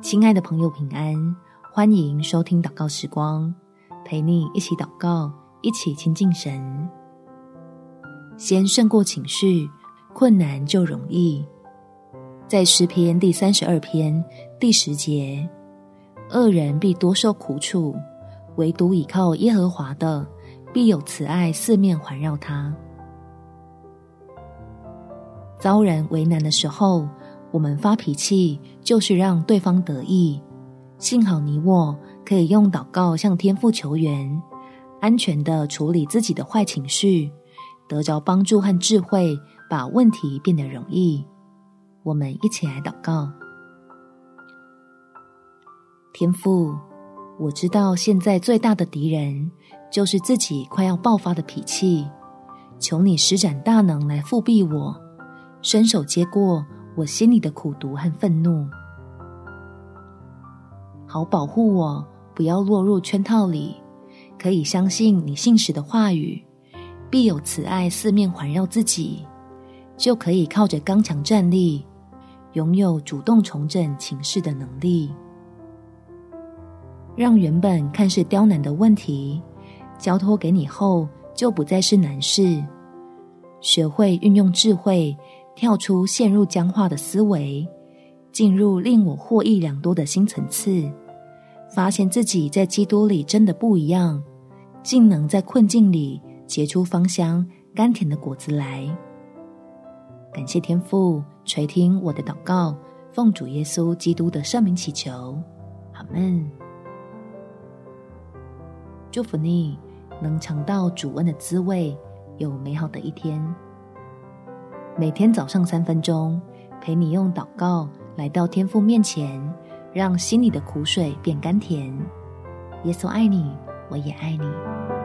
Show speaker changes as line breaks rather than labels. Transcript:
亲爱的朋友，平安！欢迎收听祷告时光，陪你一起祷告，一起亲近神。先胜过情绪，困难就容易。在诗篇第三十二篇第十节，恶人必多受苦楚，唯独倚靠耶和华的，必有慈爱四面环绕他。遭人为难的时候，我们发脾气就是让对方得意。幸好你我可以用祷告向天父求援，安全地处理自己的坏情绪，得着帮助和智慧，把问题变得容易。我们一起来祷告：天父，我知道现在最大的敌人就是自己快要爆发的脾气，求你施展大能来覆庇我。伸手接过我心里的苦毒和愤怒，好保护我不要落入圈套里。可以相信你信使的话语，必有慈爱四面环绕自己，就可以靠着刚强站立，拥有主动重整情势的能力，让原本看似刁难的问题，交托给你后就不再是难事。学会运用智慧。跳出陷入僵化的思维，进入令我获益良多的新层次，发现自己在基督里真的不一样，竟能在困境里结出芳香甘甜的果子来。感谢天父垂听我的祷告，奉主耶稣基督的圣名祈求，阿门。祝福你能尝到主恩的滋味，有美好的一天。每天早上三分钟，陪你用祷告来到天父面前，让心里的苦水变甘甜。耶稣爱你，我也爱你。